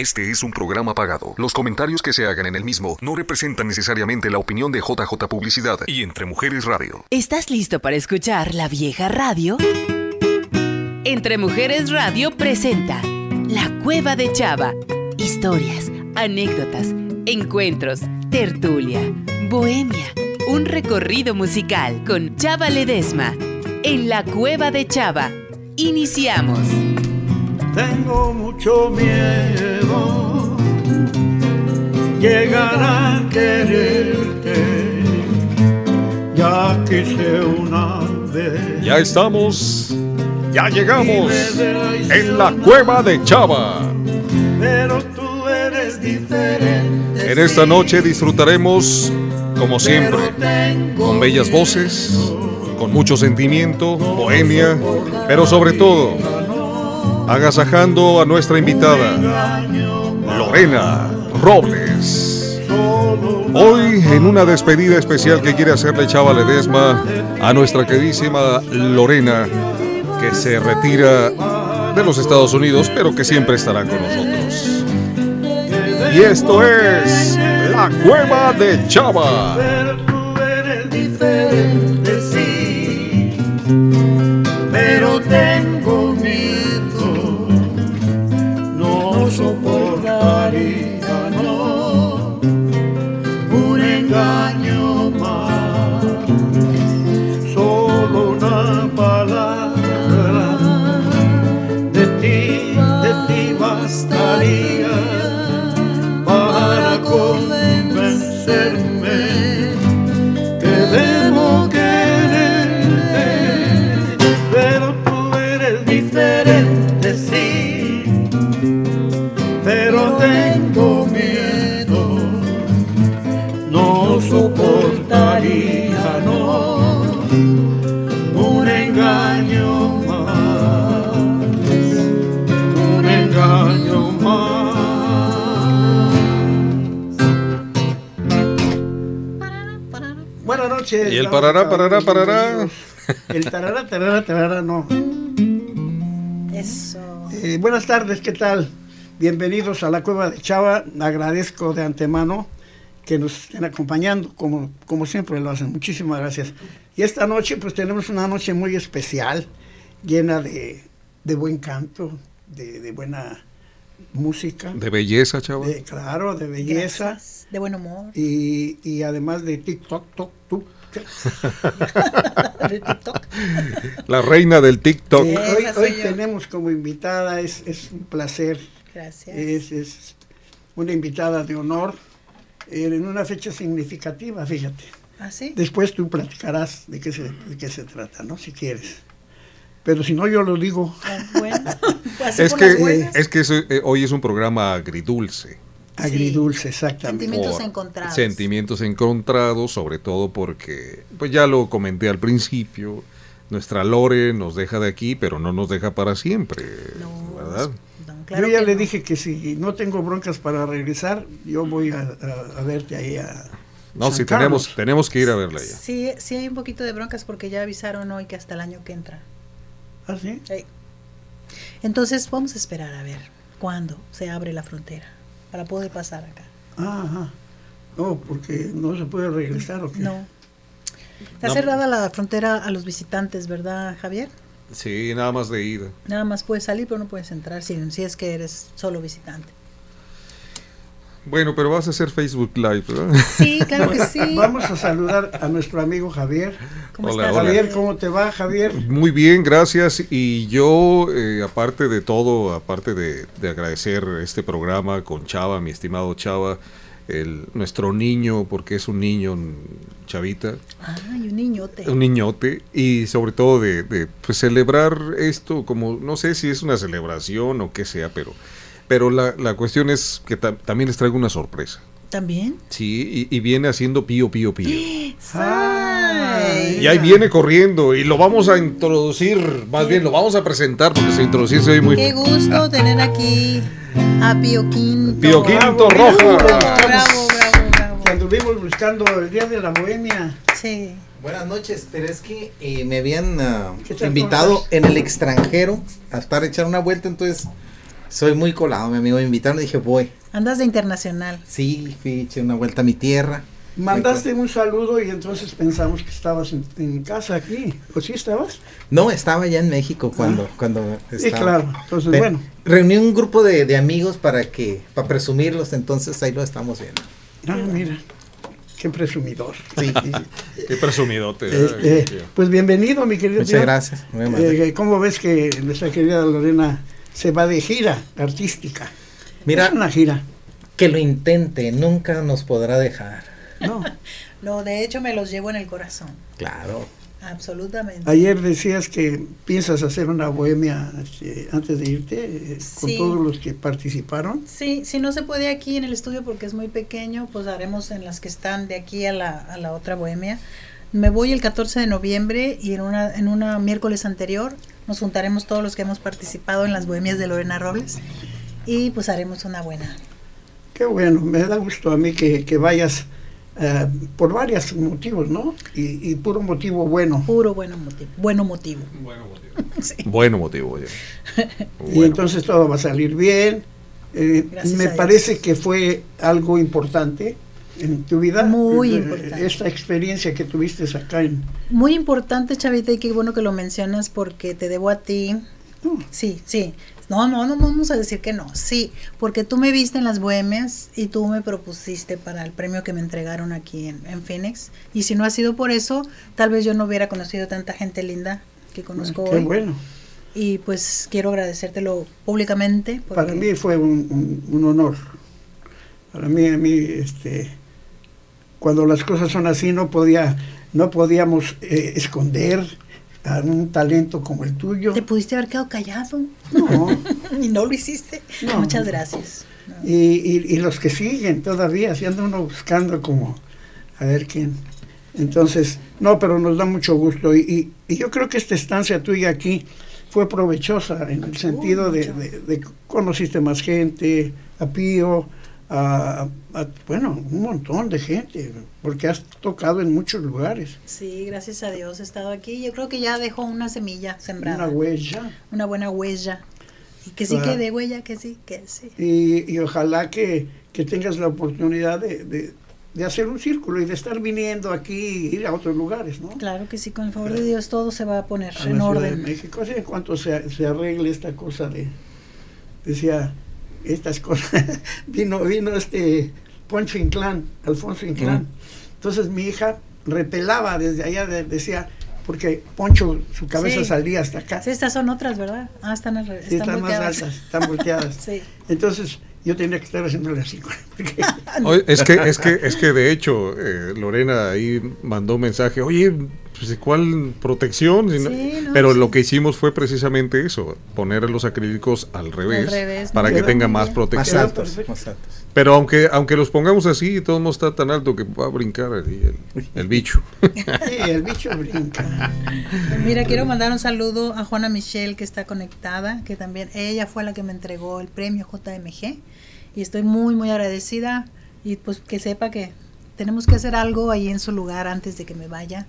Este es un programa pagado. Los comentarios que se hagan en el mismo no representan necesariamente la opinión de JJ Publicidad y Entre Mujeres Radio. ¿Estás listo para escuchar la vieja radio? Entre Mujeres Radio presenta La Cueva de Chava. Historias, anécdotas, encuentros, tertulia, bohemia, un recorrido musical con Chava Ledesma. En La Cueva de Chava. Iniciamos. Tengo mucho miedo llegar a quererte. Ya quise una vez. Ya estamos, ya llegamos en la cueva de Chava. Pero tú eres diferente. En esta noche disfrutaremos, como siempre, con bellas voces, con mucho sentimiento, bohemia, pero sobre todo, agasajando a nuestra invitada, Lorena Robles. Hoy en una despedida especial que quiere hacerle Chava Ledesma a nuestra queridísima Lorena, que se retira de los Estados Unidos, pero que siempre estará con nosotros. Y esto es La Cueva de Chava. Pero noches. Y el parará, parará, parará. El tarará, tarará, tarará, no. Eso. Eh, buenas tardes, ¿qué tal? Bienvenidos a la Cueva de Chava. Agradezco de antemano que nos estén acompañando, como, como siempre lo hacen. Muchísimas gracias. Y esta noche, pues tenemos una noche muy especial, llena de, de buen canto, de, de buena música, De belleza, Chava. de, claro, de belleza. Gracias. De buen humor. Y, y además de TikTok, tok, tuk, tuk. De TikTok. La reina del TikTok. Hoy tenemos como invitada, es, es un placer, Gracias. es, es una invitada de honor eh, en una fecha significativa, fíjate. ¿Ah, sí? Después tú platicarás de qué se, de qué se trata, ¿no? Si quieres. Pero si no, yo lo digo. Bueno. Es que, es que eso, eh, hoy es un programa agridulce. Agridulce, exactamente. Sentimientos por encontrados. Sentimientos encontrados, sobre todo porque, pues ya lo comenté al principio, nuestra Lore nos deja de aquí, pero no nos deja para siempre, No, ¿verdad? no, claro yo ya le no. dije que si no tengo broncas para regresar, yo voy a, a- a verte ahí a. No, San sí, tenemos, tenemos que ir a verla ya. Sí, sí hay un poquito de broncas porque ya avisaron hoy que hasta el año que entra. ¿Ah, sí? Sí. Entonces vamos a esperar a ver cuándo se abre la frontera para poder pasar acá. Ah, Ajá. No, porque no se puede regresar, ¿o qué? No. Está No. cerrada la frontera a los visitantes, ¿verdad, Javier? Sí, nada más de ida. Nada más puedes salir, pero no puedes entrar si, si es que eres solo visitante. Bueno, pero vas a hacer Facebook Live, ¿verdad? Sí, claro que sí. Vamos a saludar a nuestro amigo Javier. ¿Cómo Hola, estás, hola. Javier, ¿cómo te va, Javier? Muy bien, gracias. Y yo, eh, aparte de todo, aparte de, de agradecer este programa con Chava, mi estimado Chava, el, nuestro niño, porque es un niño, chavita, Ay, un niñote. un niñote, y sobre todo de, de, pues, celebrar esto como, no sé si es una celebración o qué sea, pero, pero la, la cuestión es que ta- también les traigo una sorpresa. ¿También? Sí, y, y viene haciendo pío, pío, pío. Ay. Y ahí viene corriendo y lo vamos a introducir, más bien lo vamos a presentar porque se introducir oye muy Qué gusto tener aquí a Pío Quinto. Pío Quinto Bravo, Roja. Bravo, bravo, bravo, bravo. Que anduvimos buscando el Día de la Bohemia. Sí. Buenas noches, pero es que eh, me habían ah, ¿Qué tal, invitado en el extranjero a estar a echar una vuelta, entonces Soy muy colado, mi amigo me invitaron y dije, voy. Andas de internacional. Sí, fui, eché una vuelta a mi tierra. Mandaste un saludo y entonces pensamos que estabas en, en casa aquí. ¿O sí estabas? No, estaba ya en México cuando, Ah. cuando Sí, estaba. claro. Entonces, bueno. Reuní un grupo de, de amigos para que, para presumirlos, entonces ahí lo estamos viendo. Ah, mira. Qué presumidor. Sí. Qué presumidote. Este, ay, pues bienvenido, mi querido Muchas tío. gracias. Eh, ¿Cómo ves que nuestra querida Lorena se va de gira artística? Mira, Es una gira. que lo intente, nunca nos podrá dejar. No. No, de hecho me los llevo en el corazón. Claro. Absolutamente. Ayer decías que piensas hacer una bohemia este, antes de irte eh, con Sí. todos los que participaron. Sí, si no se puede aquí en el estudio porque es muy pequeño, pues haremos en las que están de aquí a la, a la otra bohemia. Me voy el 14 de noviembre y en una, en una miércoles anterior nos juntaremos todos los que hemos participado en las bohemias de Lorena Robles y pues haremos una buena. Qué bueno, me da gusto a mí que, que vayas eh, por varios motivos, ¿no? Y, y puro motivo bueno. Puro bueno motivo. Bueno motivo. Sí. Bueno motivo, oye. Y Bueno. entonces todo va a salir bien. Eh, me parece que fue algo importante en tu vida. Muy eh, importante. Esta experiencia que tuviste acá en... Muy importante, Chavita, y qué bueno que lo mencionas porque te debo a ti. Sí, sí. No, no, no vamos a decir que no. Sí, porque tú me viste en las bohemias y tú me propusiste para el premio que me entregaron aquí en, en Phoenix. Y si no ha sido por eso, tal vez yo no hubiera conocido tanta gente linda que conozco Qué hoy. bueno. Y pues quiero agradecértelo públicamente. Para mí fue un, un- un honor. Para mí, a mí, este, cuando las cosas son así, no podía, no podíamos eh, esconder a un talento como el tuyo. Te pudiste haber quedado callado No. y no lo hiciste. No. Muchas gracias. No. Y, y- y los que siguen todavía, si anda uno buscando como a ver quién. Entonces, no, pero nos da mucho gusto. Y, y- y yo creo que esta estancia tuya aquí fue provechosa en el sentido de, de- conociste más gente, a Pío, a, a- bueno, un montón de gente, porque has tocado en muchos lugares. Sí, gracias a Dios he estado aquí. Yo creo que ya dejó una semilla sembrada. Una huella. una buena huella. Y que sí Claro. quede huella, que sí, que sí. Y, y ojalá que, que tengas la oportunidad de, de- de hacer un círculo y de estar viniendo aquí, ir a otros lugares, ¿no? Claro que sí, con el favor de Dios todo se va a poner a la en de orden. México. Así en cuanto se, se arregle esta cosa de, decía, estas cosas, vino, vino este Poncho Inclán, Alfonso Inclán. Entonces mi hija repelaba desde allá, de- decía, porque Poncho, su cabeza Sí. salía hasta acá. Sí, estas son otras, ¿verdad? Ah, están, al revés, Sí, están están más altas, están volteadas. Sí. Entonces yo tenía que estar haciéndole así. porque- Oye, es que, es que, es que de hecho, eh, Lorena ahí mandó un mensaje, oye, pues, ¿cuál protección? Si no- Sí, no, Pero sí. lo que hicimos fue precisamente eso, poner los acrílicos al revés, revés, para que tenga más protección. Altos, más altos. Pero aunque aunque los pongamos así, todo no está tan alto que va a brincar ahí el, el bicho. Sí, el bicho brinca. Mira, quiero mandar un saludo a Juana Michelle que está conectada, que también ella fue la que me entregó el premio JMG y estoy muy muy agradecida y pues que sepa que tenemos que hacer algo ahí en su lugar antes de que me vaya,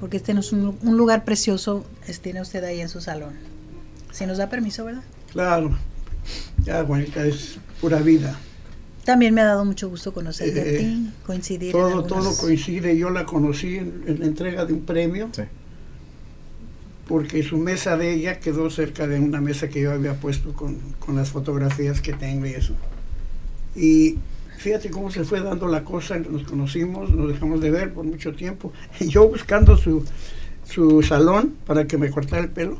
porque este no es un, un lugar precioso, tiene usted ahí en su salón. Si nos da permiso, ¿verdad? Claro. Ya, Juanita, es pura vida. También me ha dado mucho gusto conocerte Eh, a ti, coincidir. en Todo, todo coincide. Yo la conocí en, en la entrega de un premio Sí. porque su mesa de ella quedó cerca de una mesa que yo había puesto con, con las fotografías que tengo y eso. Y fíjate cómo se fue dando la cosa, nos conocimos, nos dejamos de ver por mucho tiempo. Y yo buscando su, su salón para que me cortara el pelo,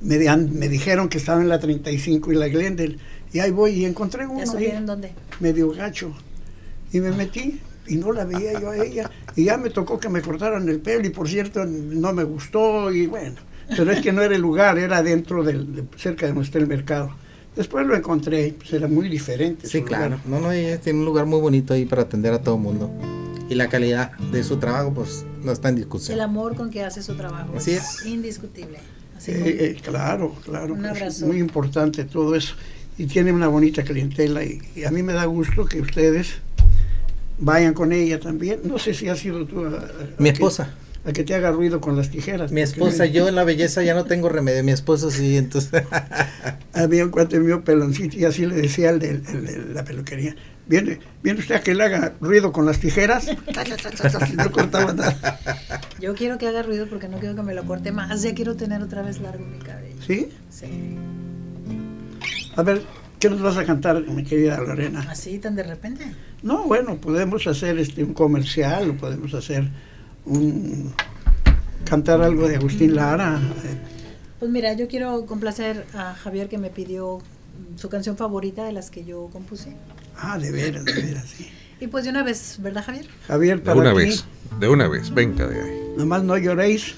me, me dijeron que estaba en la 35 y la Glendale. Y ahí voy y encontré ¿Ya uno ahí dónde? medio gacho. Y me metí y no la veía yo a ella. Y ya me tocó que me cortaran el pelo y por cierto no me gustó y bueno. Pero es que no era el lugar, era dentro del, de- cerca de donde está el mercado. Después lo encontré, pues era muy diferente. Sí, claro. lugar. No, no, ella tiene un lugar muy bonito ahí para atender a todo el mundo. Y la calidad de su trabajo, pues, no está en discusión. El amor con que hace su trabajo. Así es. Indiscutible. Así Eh, como- eh, claro, claro. Un es abrazo. muy importante todo eso. Y tiene una bonita clientela y, y a mí me da gusto que ustedes vayan con ella también. No sé si ha sido tú. a- a- Mi aquí. Esposa. a que te haga ruido con las tijeras. Mi esposa, yo en la belleza ya no tengo remedio, mi esposo sí, entonces. Había un cuate mío peloncito y así le decía al de, el de la peluquería, ¿Viene, ¿Viene usted a que le haga ruido con las tijeras? no cortaba nada. Yo quiero que haga ruido porque no quiero que me lo corte más. Ya quiero tener otra vez largo mi cabello. ¿Sí? Sí. A ver, ¿qué nos vas a cantar, mi querida Lorena? ¿Así tan de repente? No, bueno, podemos hacer este un comercial o podemos hacer un cantar algo de Agustín Lara. Pues mira, yo quiero complacer a Javier que me pidió su canción favorita de las que yo compuse. Ah, de veras, de veras, sí. Y pues de una vez, ¿verdad, Javier? Javier, para De una vez, de una vez, venga de ahí. Nomás no lloréis.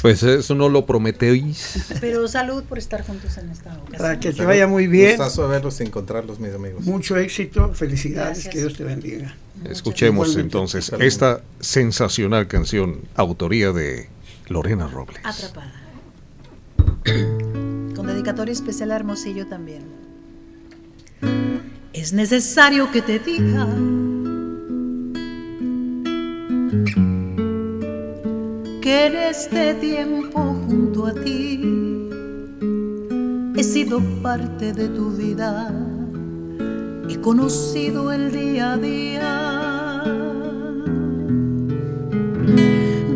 Pues eso no lo prometéis. Pero salud por estar juntos en esta ocasión. Para que te vaya muy bien. Gustazo verlos y encontrarlos, mis amigos. Mucho éxito, felicidades, que Dios te bendiga. Escuchemos entonces esta sensacional canción, autoría de Lorena Robles. Atrapada. Con dedicatoria especial a Hermosillo también. Es necesario que te diga que en este tiempo junto a ti he sido parte de tu vida, he conocido el día a día,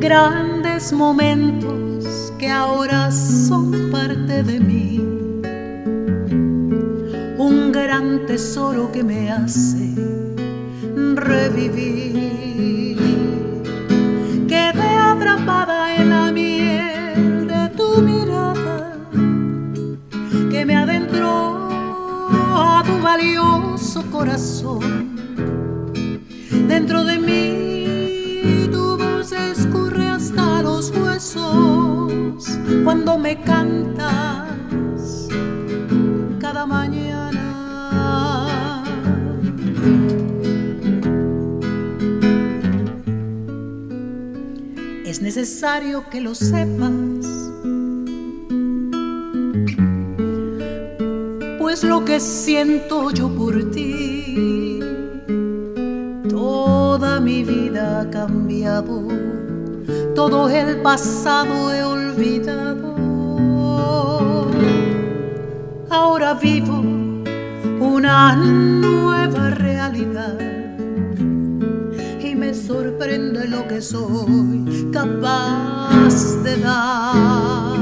grandes momentos que ahora son parte de mí, un gran tesoro que me hace revivir. Quedé atrapada en la miel de tu mirada que me adentró tu valioso corazón. Dentro de mí tu voz escurre hasta los huesos cuando me cantas cada mañana. Es necesario que lo sepas, lo que siento yo por ti, toda mi vida ha cambiado, todo el pasado he olvidado. Ahora vivo una nueva realidad y me sorprende lo que soy capaz de dar.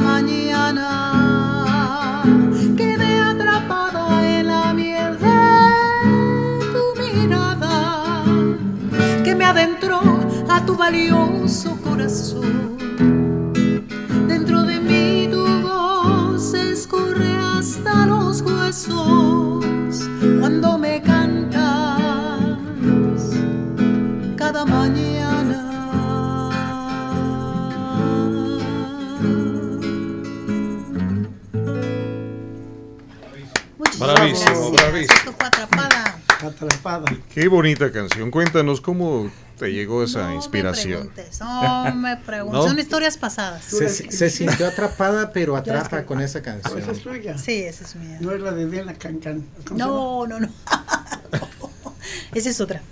Mañana. Quedé atrapada en la miel de tu mirada que me adentró a tu valioso Qué bonita canción. Cuéntanos cómo te llegó esa No inspiración. Me preguntes, no me preguntes. ¿No? Son historias pasadas. Se, se sintió atrapada, pero atrapa con esa Esa es canción. tuya. Sí, esa es mía. No es la de Diana Cancan. No, no, no. Esa es otra.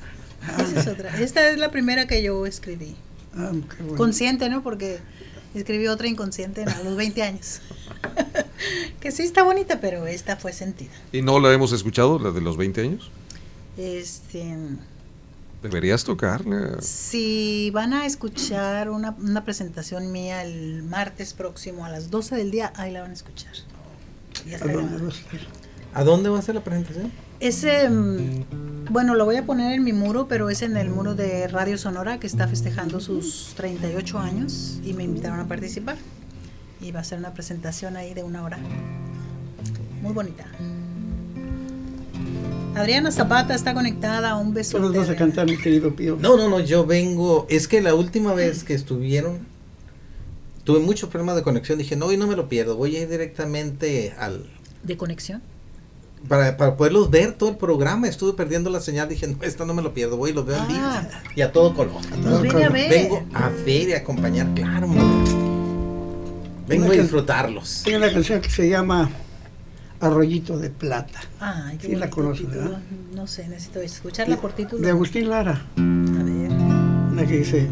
Esa es otra. Esta es la primera que yo escribí. Ah, qué bueno. Consciente, ¿no? Porque escribí otra inconsciente a los 20 años. que sí está bonita, pero esta fue sentida. ¿Y no la hemos escuchado, la de los 20 años? Este, Deberías tocarla. si van a escuchar una, una presentación mía el martes próximo a las 12 del día, ahí la van a escuchar. Ya ¿A dónde vas a estar? ¿A dónde va a ser la presentación? Ese, mm, bueno, lo voy a poner en mi muro, pero es en el muro de Radio Sonora que está festejando sus 38 años y me invitaron a participar. Y va a ser una presentación ahí de una hora. Muy bonita. Adriana Zapata está conectada, un beso. Nos vas a cantar, mi querido Pío. No, no, no, yo vengo. Es que la última vez que estuvieron, tuve muchos problemas de conexión. Dije, no, y no me lo pierdo. Voy a ir directamente al. ¿De conexión? para, para poderlos ver todo el programa. Estuve perdiendo la señal. Dije, no, esto no me lo pierdo. Voy y los veo en vivo. Ah. Y a todo color. A ver. Vengo a ver y a acompañar, claro. Vengo Una a disfrutarlos. Hay una canción que se llama Arroyito de Plata, Ay, qué Sí, la conoces. No sé, necesito escucharla por título. de Agustín Lara. A ver. Una que dice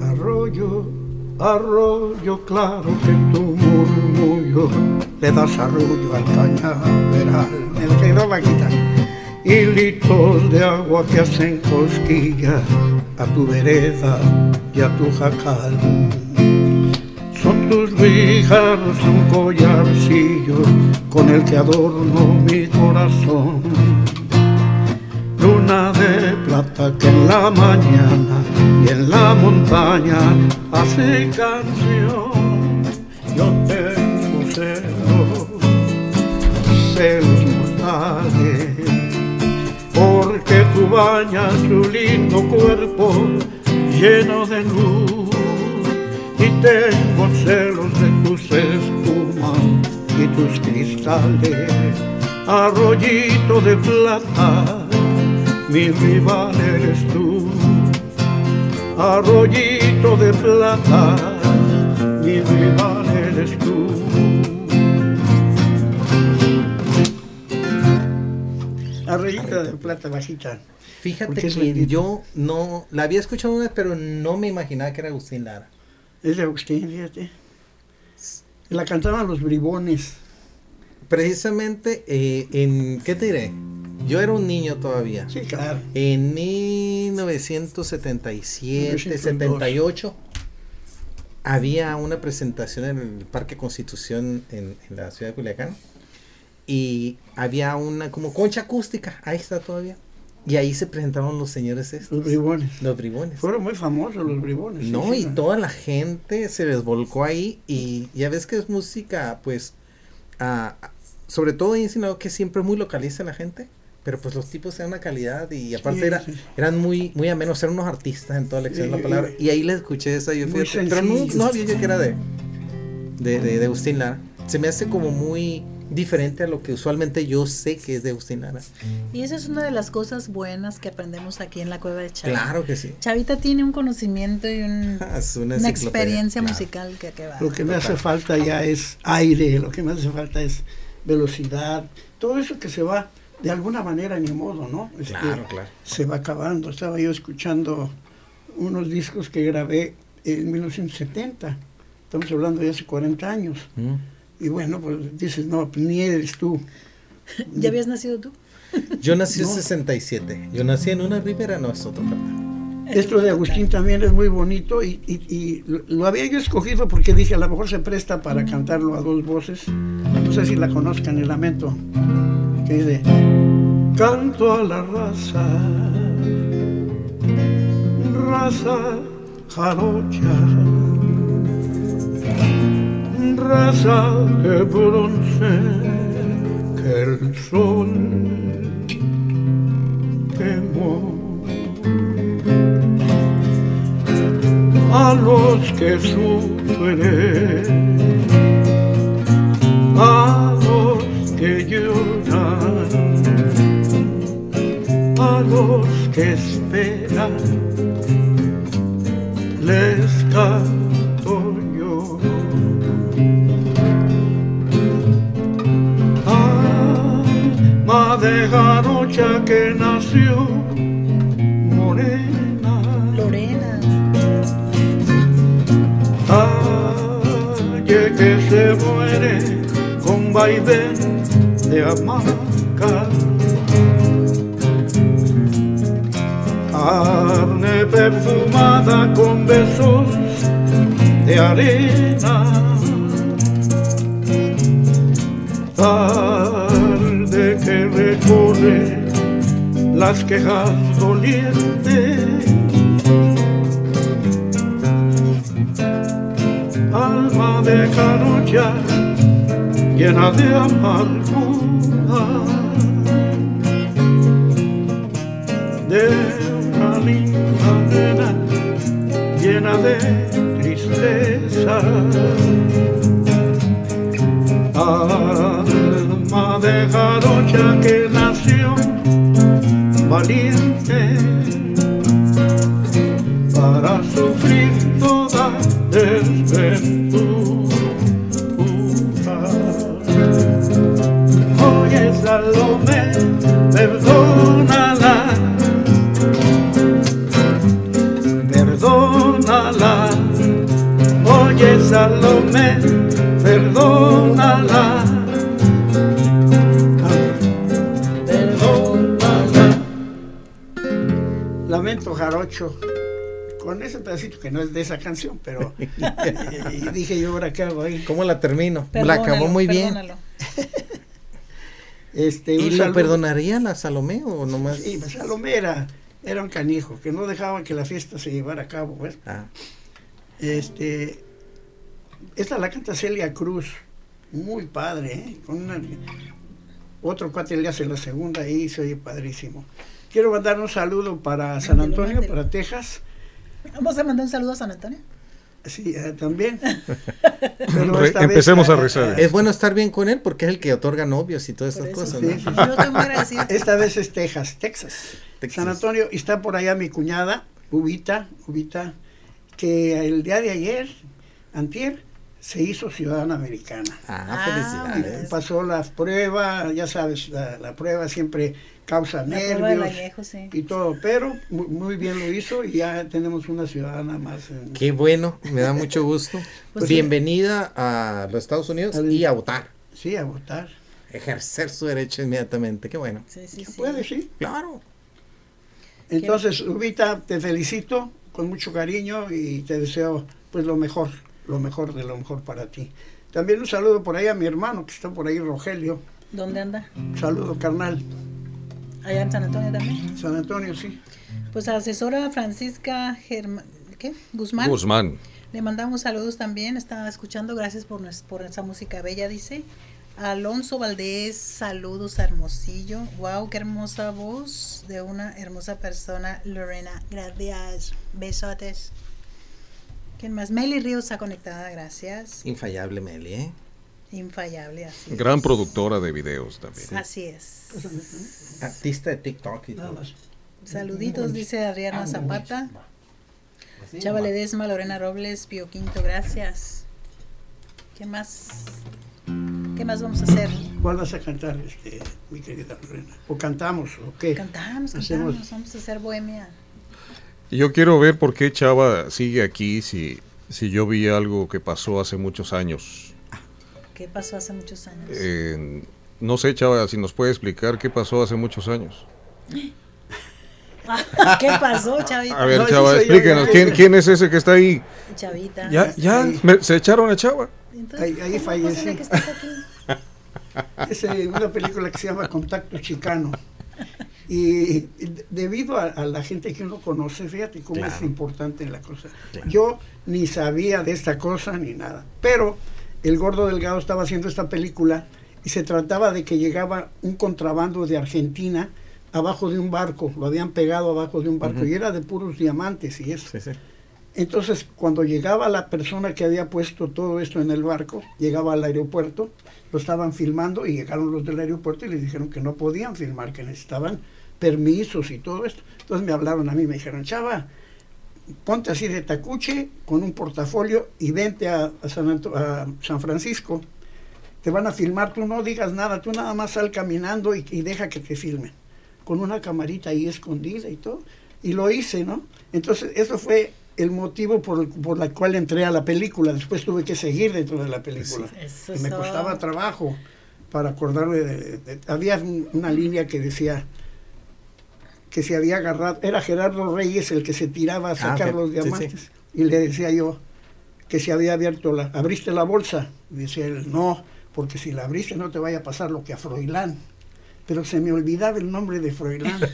Arroyo, arroyo claro que tu murmullo le das arroyo al cañaveral. Me quedó vaquita. Hilitos de agua que hacen cosquilla a tu vereda y a tu jacal. Tus guijarros un collarcillo con el que adorno mi corazón luna de plata que en la mañana y en la montaña hace canción. Yo tengo celos, celos mortales, porque tú bañas tu lindo cuerpo lleno de luz tengo celos de tus espumas y tus cristales, arroyito de plata mi rival eres tú, arroyito de plata, mi rival eres tú. Arroyito de plata bajita. Fíjate que yo no la había escuchado una vez, pero no me imaginaba que era Agustín Lara. Es de Agustín, fíjate. La cantaban los bribones. Precisamente eh, en, ¿qué te diré? Yo era un niño todavía. Sí, claro. En 1977, 1902. 78 había una presentación en el Parque Constitución en, en la ciudad de Culiacán y había una como concha acústica, ahí está todavía. Y ahí se presentaban los señores estos, Los bribones. los bribones. Fueron muy famosos los bribones. No, sí, y toda la gente se les volcó ahí y ya ves que es música, pues, ah, sobre todo he insinuado que siempre muy localiza la gente, pero pues los tipos eran una calidad y aparte Sí, era, eran muy muy amenos, eran unos artistas en toda la extensión de la palabra. y- ahí les escuché esa, yo fíjate, pero no, no había yo que era de, de, de, de Agustín Lara. Se me hace como muy diferente a lo que usualmente yo sé que es de Agustín Lara. Y esa es una de las cosas buenas que aprendemos aquí en la cueva de Chavita. Claro que sí. Chavita tiene un conocimiento y un- Es una una experiencia claro. musical que, que va. Lo que me hace falta ya es aire, lo que me hace falta es velocidad, todo eso que se va de alguna manera ni modo, ¿no? Este, Claro, claro. Se va acabando. Estaba yo escuchando unos discos que grabé en 1970, estamos hablando de hace 40 años. Mm. Y bueno, pues dices, no, pues ni eres tú. ¿Ya habías nacido tú? Yo nací en No. 67. Yo nací en una ribera, no es otro. Esto de Agustín también es muy bonito y, y- y lo- lo había yo escogido porque dije, a lo mejor se presta para cantarlo a dos voces. No sé si la conozcan, el lamento. Que dice, canto a la raza, raza jarocha, raza de bronce que el sol quemó. a los que sufren, a los que lloran, a los que esperan, les canto de jarocha que nació morena. Lorena. Calle que se muere con vaivén de hamaca. Carne perfumada con besos de arena. Recorre las quejas dolientes. Alma de carocha llena de amargura. De una linda nena llena de tristeza. Alma jarocha que valiente para sufrir toda desventura. Oye, Salomé, perdónala, perdónala. Oye, Salomé, Lamento jarocho. Con ese pedacito que no es de esa canción, pero y dije yo ahora qué hago ahí. ¿Cómo la termino? la acabó muy bien. Este, ¿Y lo perdonaría la Salomé o nomás? Sí, pues Salomé era, era un canijo, que no dejaba que la fiesta se llevara a cabo. pues. Ah, Este, esta la canta Celia Cruz, muy padre, ¿eh? Con una- otro cuate le hace la segunda y se oye padrísimo. Quiero mandar un saludo para San Antonio, mándelo. para Texas, Vamos a mandar un saludo a San Antonio. sí, eh, también. Pero vez, empecemos a rezar. es bueno estar bien con él porque es el que otorga novios y todas esas eso, cosas, sí, ¿no? sí. Yo estoy muy agradecida. Esta vez es Texas, Texas. Texas. San Antonio, y está por allá mi cuñada, Ubita, Ubita, que el día de ayer, antier, se hizo ciudadana americana. Ah, Ah, felicidades. Pasó la prueba, ya sabes, la, la prueba siempre causa La nervios añejo, sí. y todo, pero muy, muy bien lo hizo y ya tenemos una ciudadana más. en- Qué bueno, me da mucho gusto. Pues Bienvenida a los Estados Unidos y a votar. sí, a votar. Ejercer su derecho inmediatamente. Qué bueno. Sí, sí, sí. Puede, sí. Claro. Entonces, Ubita, te felicito con mucho cariño y te deseo pues lo mejor, lo mejor de lo mejor para ti. También un saludo por ahí a mi hermano que está por ahí, Rogelio. ¿Dónde anda? Un saludo carnal. Allá en San Antonio también. San Antonio, sí. Pues a la asesora Francisca Germa- ¿qué? Guzmán. Guzmán. Le mandamos saludos también. Estaba escuchando. Gracias por, por esa música bella, dice. Alonso Valdés, saludos a Hermosillo. Wow, qué hermosa voz de una hermosa persona, Lorena. Gracias. Besotes. ¿Quién más? Meli Ríos está conectada, gracias. Infallable Meli, ¿eh? Infallable, así. Gran es. productora de videos también. Así es. Artista de TikTok y Nada todo. más. Saluditos, dice Adriana Zapata. Chava Ledesma, Lorena Robles, Pío Quinto, gracias. ¿Qué más? ¿Qué más vamos a hacer? ¿Cuál vas a cantar, este, mi querida Lorena? ¿O cantamos o qué? Cantamos, Hacemos- cantamos, vamos a hacer bohemia. Yo quiero ver por qué Chava sigue aquí si, si yo vi algo que pasó hace muchos años. ¿Qué pasó hace muchos años? Eh, no sé, Chava, si nos puede explicar qué pasó hace muchos años. ¿Qué pasó, Chavita? A ver, No, Chava, explíquenos. ¿quién, quién es ese que está ahí? Chavita. Ya, ya, me- se echaron a Chava. Entonces, Ahí- ahí. Es eh, una película que se llama Contacto Chicano. Y de- debido a, a la gente que uno conoce, fíjate cómo es importante la cosa. Claro. Yo ni sabía de esta cosa ni nada. Pero el gordo delgado estaba haciendo esta película y se trataba de que llegaba un contrabando de Argentina abajo de un barco. Lo habían pegado abajo de un barco y era de puros diamantes y eso. Sí, sí. Entonces, cuando llegaba la persona que había puesto todo esto en el barco, llegaba al aeropuerto, lo estaban filmando y llegaron los del aeropuerto y les dijeron que no podían filmar, que necesitaban permisos y todo esto. Entonces me hablaron a mí, me dijeron, chava, ponte así de tacuche con un portafolio y vente a, a San, Anto- a San Francisco. Te van a filmar, tú no digas nada, tú nada más sal caminando y, y deja que te filmen. Con una camarita ahí escondida y todo. Y lo hice, ¿no? Entonces, eso fue el motivo por, por la cual entré a la película. Después tuve que seguir dentro de la película. Eso Y me costaba trabajo para acordarme de, de- había un- una línea que decía que se había agarrado, era Gerardo Reyes el que se tiraba a sacar Ah, ok. los Sí, sí. diamantes. Y le decía yo que se había abierto la, abriste la bolsa. Y decía él, no, porque si la abriste no te vaya a pasar lo que a Froilán. Pero se me olvidaba el nombre de Froilán.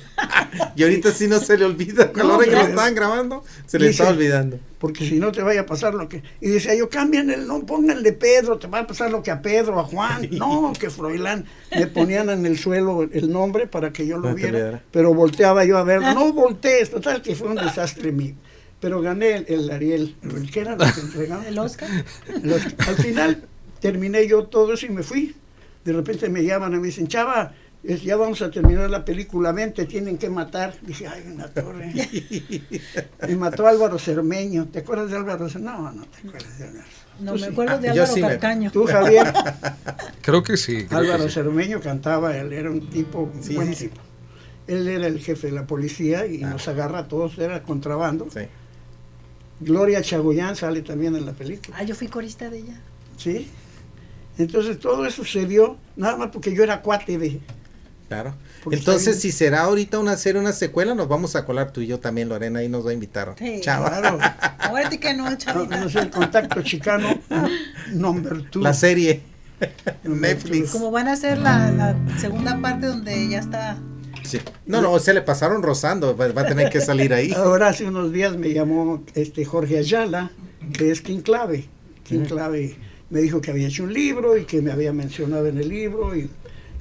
Y ahorita sí no se le olvida. Con la hora que lo pero- estaban grabando, se le está olvidando. porque si no te vaya a pasar lo que... Y decía yo, cambien el nombre, pónganle Pedro, te va a pasar lo que a Pedro, a Juan. No, que Froilán. Me ponían en el suelo el nombre para que yo lo No viera, pero volteaba yo a ver, no voltees, total que fue un desastre mío. Pero gané el, el Ariel, el que era lo que entregaban. ¿El Oscar? Los- al final terminé yo todo eso y me fui de repente me llaman y me dicen, Chava, es- ya vamos a terminar la película, ven, te tienen que matar. Dije, ay, una torre. me mató Álvaro Cermeño. ¿Te acuerdas de Álvaro Cermeño? No, no te acuerdas de Álvaro. No, me sí. acuerdo de Ah, yo Álvaro sí me- Carcaño. Tú, Javier, Creo que sí. creo que Álvaro sí. Cermeño cantaba, él era un tipo, Sí, buen tipo. Él era el jefe de la policía y Ah. nos agarra a todos, era contrabando. Sí. Gloria Chagoyán sale también en la película. Ah, yo fui corista de ella. ¿Sí? Entonces todo eso se dio nada más porque yo era cuate de... Claro. Porque Entonces, si será ahorita una serie, una secuela, nos vamos a colar tú y yo también, Lorena, ahí nos va a invitar. Sí. Chava. Claro. Ahora que no, No, chavita. no sé, el contacto chicano, number two. La serie. Netflix. Como van a hacer la, la segunda parte donde ya está. Sí. No, no, se le pasaron rozando, va, va a tener que salir ahí. Ahora hace unos días me llamó este Jorge Ayala, que es King Clave. King Clave me dijo que había hecho un libro y que me había mencionado en el libro y,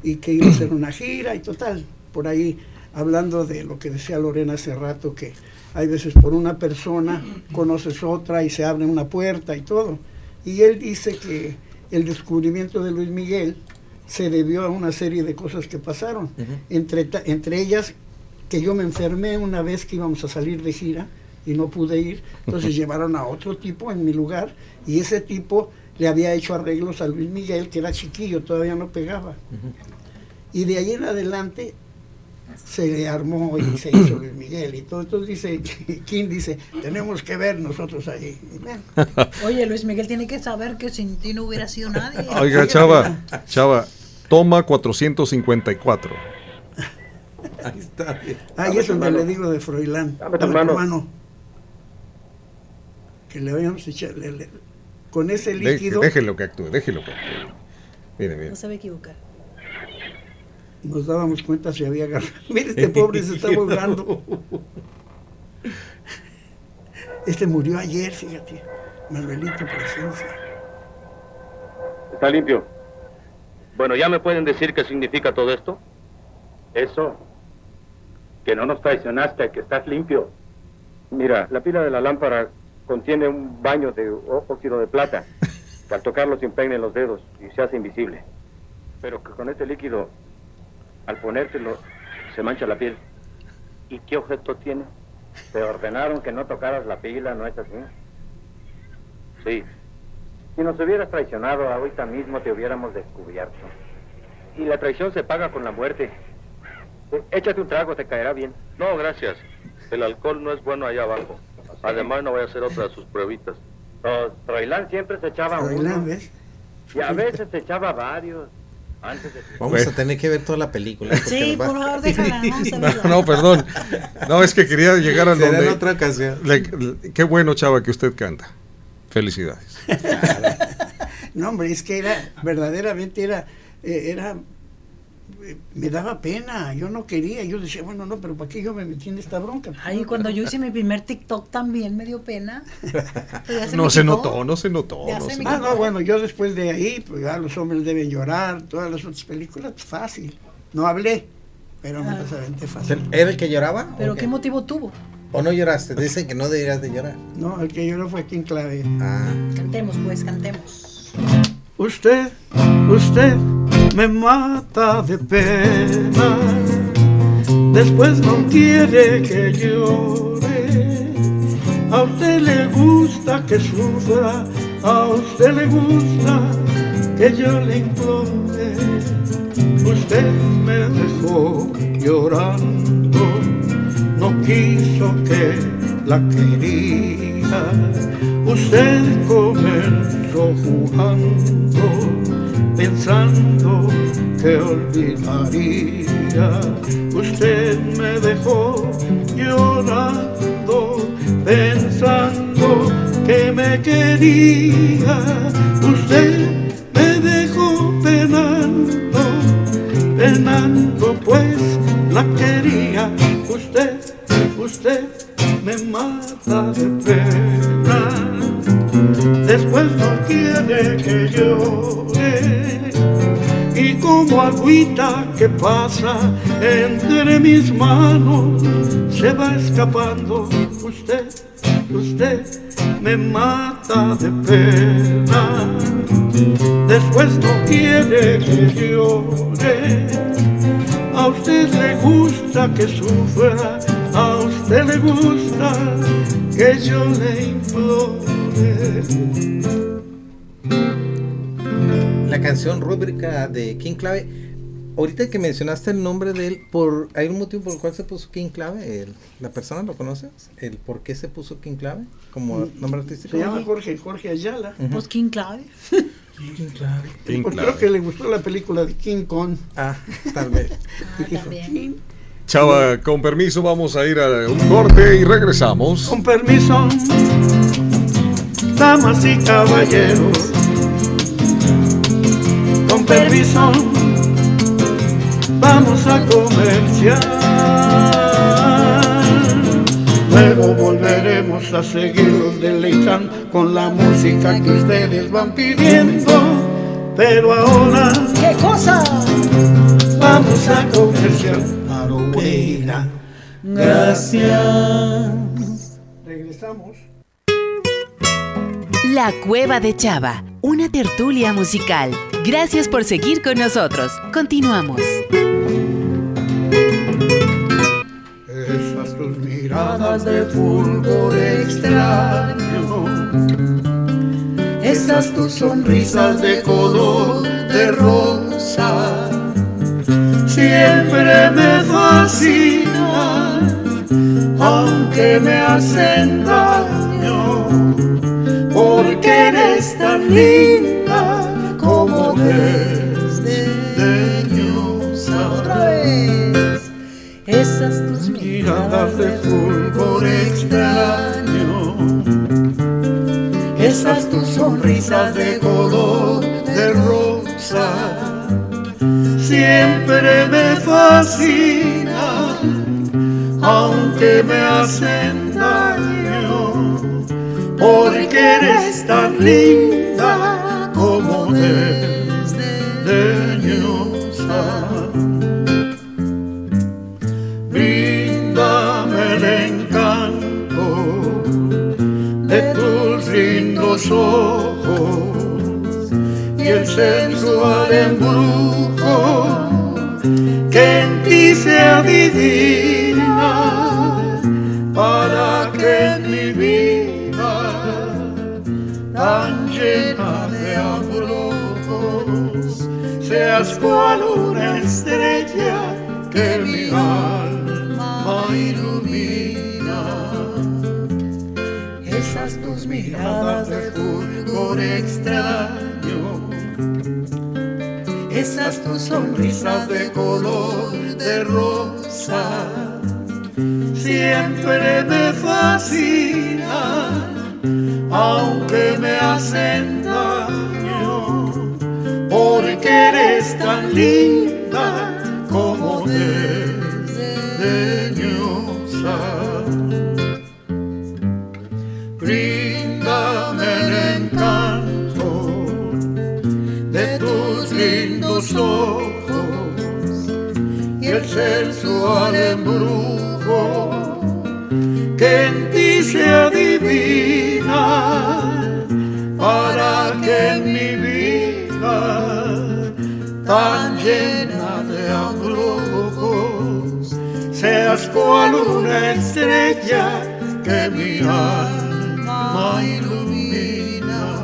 y que iba a hacer una gira y total. Por ahí hablando de lo que decía Lorena hace rato, que hay veces por una persona conoces otra y se abre una puerta y todo. Y él dice que el descubrimiento de Luis Miguel se debió a una serie de cosas que pasaron. Ujú. entre, ta- entre ellas que yo me enfermé una vez que íbamos a salir de gira y no pude ir, entonces llevaron a otro tipo en mi lugar y ese tipo le había hecho arreglos a Luis Miguel, que era chiquillo, todavía no pegaba. Y de ahí en adelante se le armó y se hizo Luis Miguel y todo. Entonces dice, King dice, tenemos que ver nosotros ahí. Bueno, Oye, Luis Miguel tiene que saber que sin ti no hubiera sido nadie. Oiga, Chava, Chava, toma 454. Ahí está. Ahí es donde le digo de Froilán. Dame tu mano. Que le habíamos echado, le- le- con ese Deje- líquido déjelo que actúe, déjelo que actúe. Mire, mire. No se va a equivocar. nos dábamos cuenta si había agarrado. Mire, este pobre se está ahogando. Este murió ayer, fíjate. Manuelito Presencia. Está limpio. Bueno, ¿ya me pueden decir qué significa todo esto? Eso. Que no nos traicionaste, que estás limpio. Mira, la pila de la lámpara contiene un baño de óxido de plata. Que al tocarlo se impregna en los dedos y se hace invisible. Pero que con este líquido, al ponértelo, se mancha la piel. ¿Y qué objeto tiene? Te ordenaron que no tocaras la pila, ¿no es así? Sí. Si nos hubieras traicionado, ahorita mismo te hubiéramos descubierto. Y la traición se paga con la muerte. Échate un trago, te caerá bien. No, gracias. El alcohol no es bueno allá abajo. Además, no voy a hacer otra de sus pruebitas. Troilán siempre se echaba Froilán, uno. ¿ves? Y a veces se echaba varios. Antes de... Vamos Bueno. a tener que ver toda la película. Sí, va- por favor, déjala. No, no, perdón. No, es que quería llegar a Será en donde... otra ocasión. Le- le- qué bueno, Chava, que usted canta. Felicidades. No, hombre, es que era, verdaderamente era, eh, era, me daba pena, yo no quería, yo decía, bueno, no, pero ¿para qué yo me metí en esta bronca? Ay, cuando yo hice mi primer TikTok también me dio pena. Ya No se notó, no se notó. No se Ah, no, bueno, yo después de ahí, pues ya los hombres deben llorar, todas las otras películas, pues, fácil. No hablé, pero me Ah. las aventé fácil. ¿Era el que lloraba? ¿Pero ¿O qué motivo tuvo? ¿O no lloraste? Dicen que no deberías de llorar. No, el que lloró fue quien clave. Ah, Cantemos, pues, cantemos. Usted, usted me mata de pena. Después no quiere que llore. A usted le gusta que sufra. A usted le gusta que yo le implore. Usted me dejó llorando. No quiso que la quería. Usted comenzó jugando, pensando que olvidaría. Usted me dejó llorando, pensando que me quería. Usted me dejó penando, penando pues la quería. Usted, usted me mata de pena. Después no quiere que llore. Y como agüita que pasa entre mis manos, se va escapando. Usted, usted me mata de pena. después no quiere que llore. A usted le gusta que sufra, a usted le gusta que yo le implore. La canción rúbrica de King Clave. Ahorita que mencionaste el nombre de él, por ¿hay un motivo por el cual se puso King Clave? El- ¿La persona lo conoces? ¿El por qué se puso King Clave como nombre artístico? Se llama Jorge, Jorge Ayala. Ujú. Pues King Clave. King Clave. King Porque Clave. creo que le gustó la película de King Kong. Ah, tal vez. Ah. Chava, con permiso, vamos a ir a un corte y regresamos. Con permiso, damas y caballeros. Con permiso, vamos a comerciar. Luego volveremos a seguirlos deleitando con la música que ustedes van pidiendo. Pero ahora ¿Qué cosa? vamos a comercial. Aroeira. Gracias. La Cueva de Chava, una tertulia musical. Gracias por seguir con nosotros. Continuamos. Esas tus miradas de fulgor extraño, esas tus sonrisas de color de rosa, siempre me fascinan, aunque me hacen daño, porque eres tan linda como desdeñosa. Otra vez. Esas tus miradas de fulgor extraño, esas tus sonrisas de color de rosa, siempre me fascinan, aunque me hacen daño, porque eres tan linda como desdeñosa. Bríndame el encanto de tus lindos ojos y el sensual embrujo que en ti se adivina seas cual una estrella que mi alma ilumina. Esas tus miradas de fulgor extraño, esas tus sonrisas de color de rosa, siempre me fascinan, aunque me hacen una estrella que mi alma ilumina.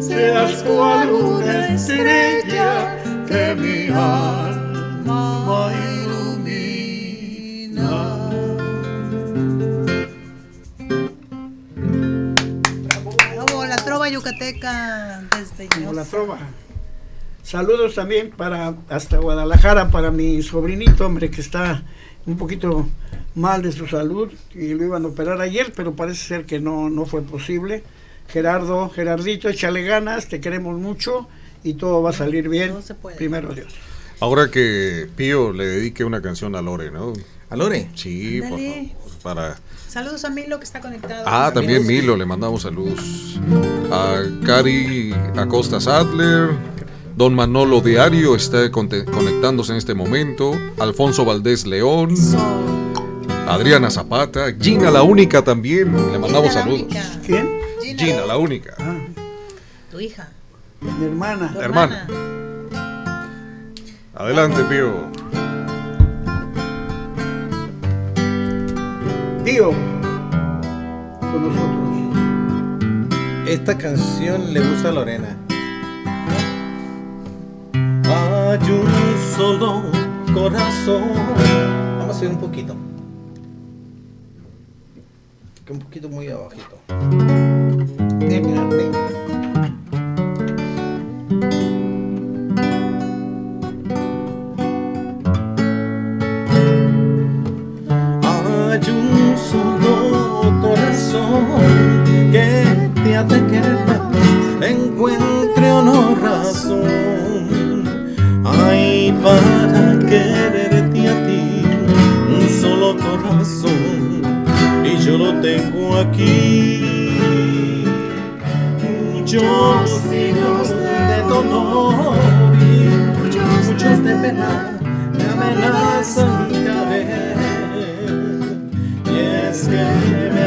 Seas cual una estrella que mi alma ilumina. Bravo, la trova yucateca desde como la trova. Saludos también para hasta Guadalajara para mi sobrinito, hombre, que está un poquito mal de su salud y lo iban a operar ayer, pero parece ser que no, no fue posible. Gerardo, Gerardito, échale ganas, te queremos mucho y todo va a salir bien. Todo se puede. Primero Dios. Ahora que Pío le dedique una canción a Lore, ¿no? ¿A Lore? Sí, por Ándale. favor, para... Saludos a Milo que está conectado. Ah, también Milo, le mandamos saludos. A Cari Acosta Sadler, Don Manolo Diario está conectándose en este momento, Alfonso Valdés León, Adriana Zapata, Gina la única también, le mandamos Gina la saludos. única. ¿Quién? Gina, Gina la única. Ah, tu hija. Mi hermana. Tu Hermana. Adelante, Pío. Pío. Con nosotros. Esta canción le gusta a Lorena. Hay un solo corazón. Vamos a subir un poquito. Que un poquito muy abajito. Hay un solo corazón que te hace querer más, encuentre o no razón. Hay para quererte aquí. Muchos siglos de dolor y muchos de pena me amenazan caer. Y es que me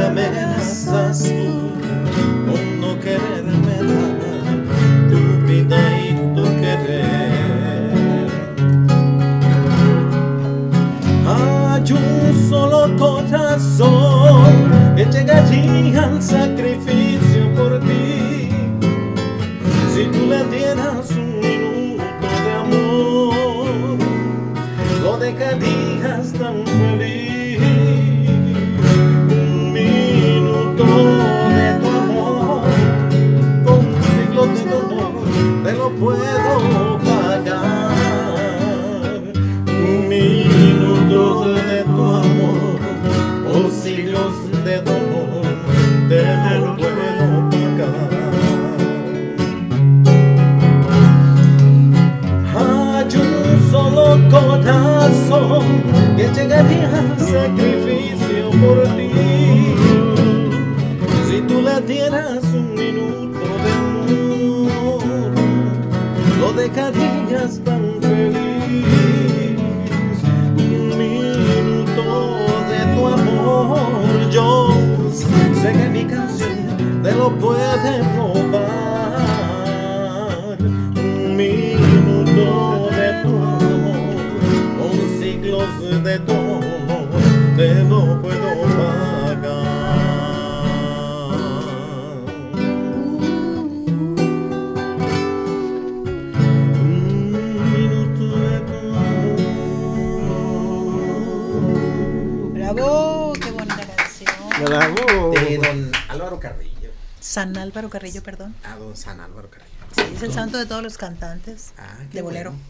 San Álvaro Carrillo. Sí, es el santo de todos los cantantes Ah, de bolero. bueno.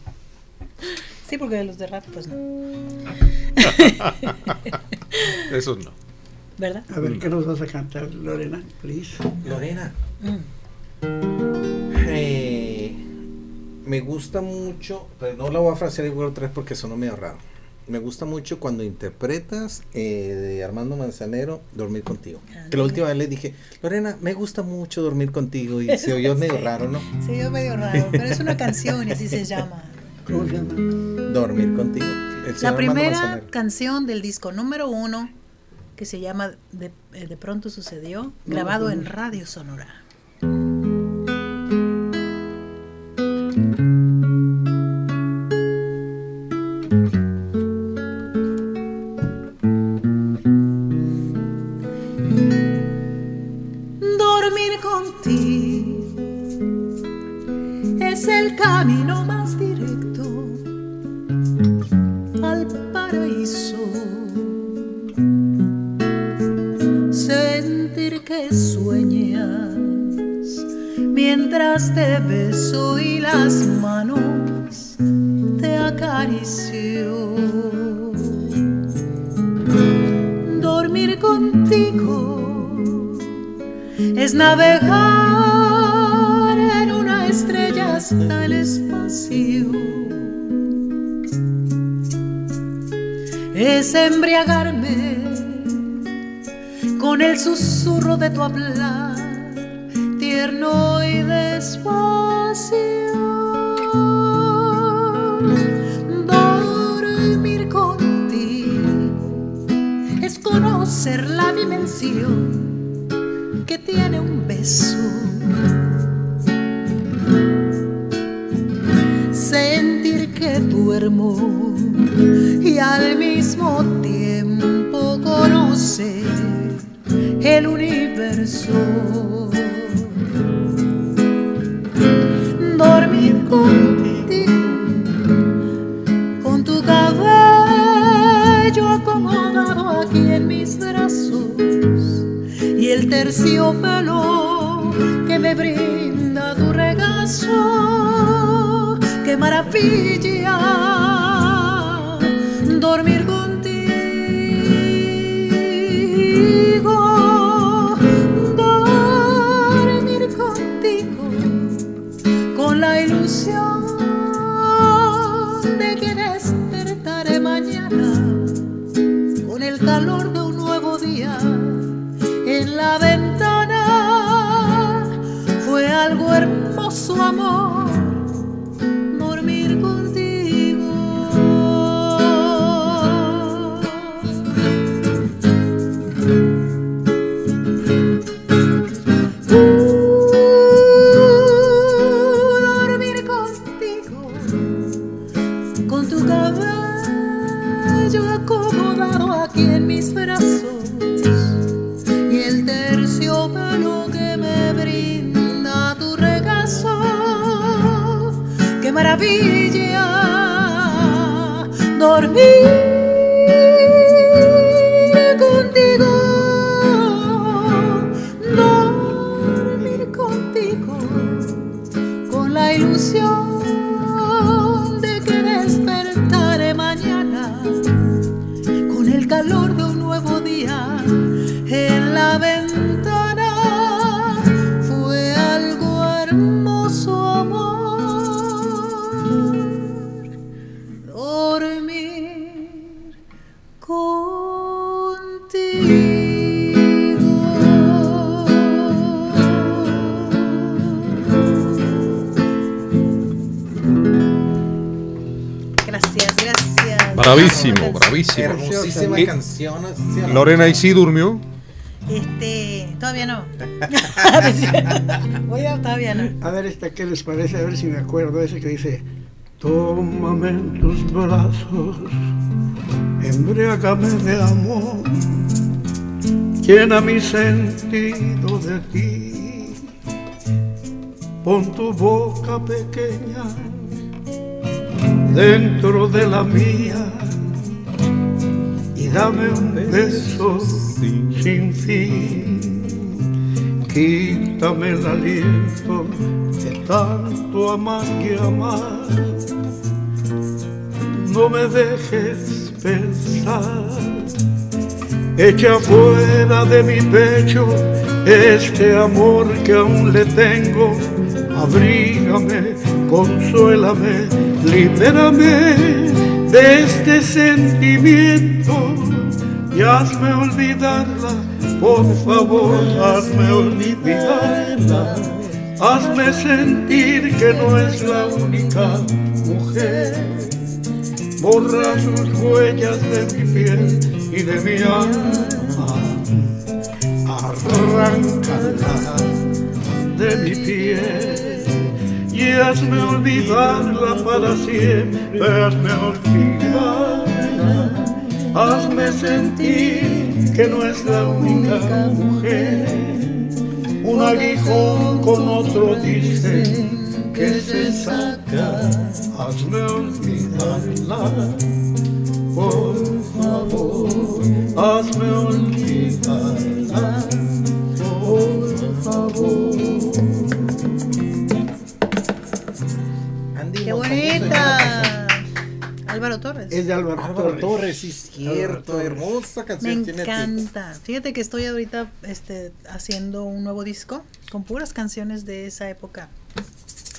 Sí, porque de los de rap, pues no. Eso no. ¿Verdad? A ver, ¿qué nos vas a cantar, Lorena? Please. Lorena, Mm. eh, me gusta mucho, pero no la voy a frasear igual otra vez porque sonó medio raro. Me gusta mucho cuando interpretas eh, de Armando Manzanero Dormir contigo. Que la última vez le dije, Lorena, me gusta mucho dormir contigo y se oyó medio Sí. raro, ¿no? Se oyó medio raro, pero es una canción y así se llama. ¿Cómo se llama? Dormir contigo. La primera canción del disco número uno, que se llama De, eh, De pronto sucedió, grabado en Radio Sonora. Universo. Dormir contigo, con tu cabello acomodado aquí en mis brazos y el terciopelo que me brinda tu regazo. ¡Qué maravilla! Bravísimo, bravísimo. Hermosísima. Lorena, ¿y sí durmió? Este, todavía no. Voy a, todavía no. A ver, esta, ¿qué les parece? A ver si me acuerdo. Ese que dice: Tómame en tus brazos, embriágame de amor, llena mi sentido de ti. Pon tu boca pequeña dentro de la mía y dame un beso sin fin. Quítame el aliento de tanto amar y amar. No me dejes pensar. Echa fuera de mi pecho este amor que aún le tengo. Abrígame, consuélame, libérame de este sentimiento y hazme olvidarla, por favor, hazme olvidarla. Hazme sentir que no es la única mujer. Borra sus huellas de mi piel y de mi alma. Arráncala de mi piel y hazme olvidarla para siempre. Hazme olvidarla. Hazme sentir que no es la única mujer. Un aguijón con otro dice que se saca. Hazme olvidarla, por favor. Hazme olvidarla, por favor. Álvaro Torres. Es de Álvaro, Álvaro Torres. Torres, sí, es cierto. Torres. Hermosa Me canción tiene aquí. encanta. Fíjate que estoy ahorita este, haciendo un nuevo disco con puras canciones de esa época.